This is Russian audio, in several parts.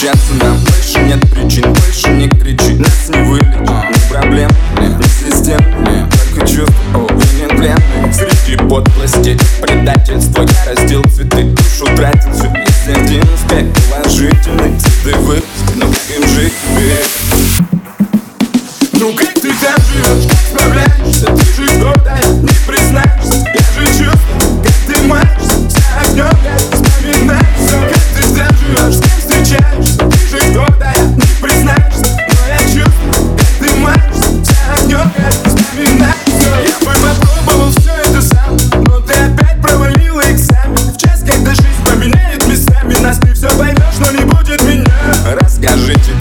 Возвращаться нам больше нет причин Больше не кричи, нас не вылечит детства я раздел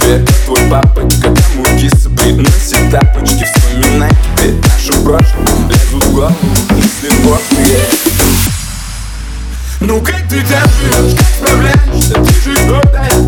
тебе Твой папочка мукисы приносит тапочки Вспоминай теперь нашу прошлое Лезут в голову мысли пошлые Ну как ты там живешь, как справляешься, ты же добрая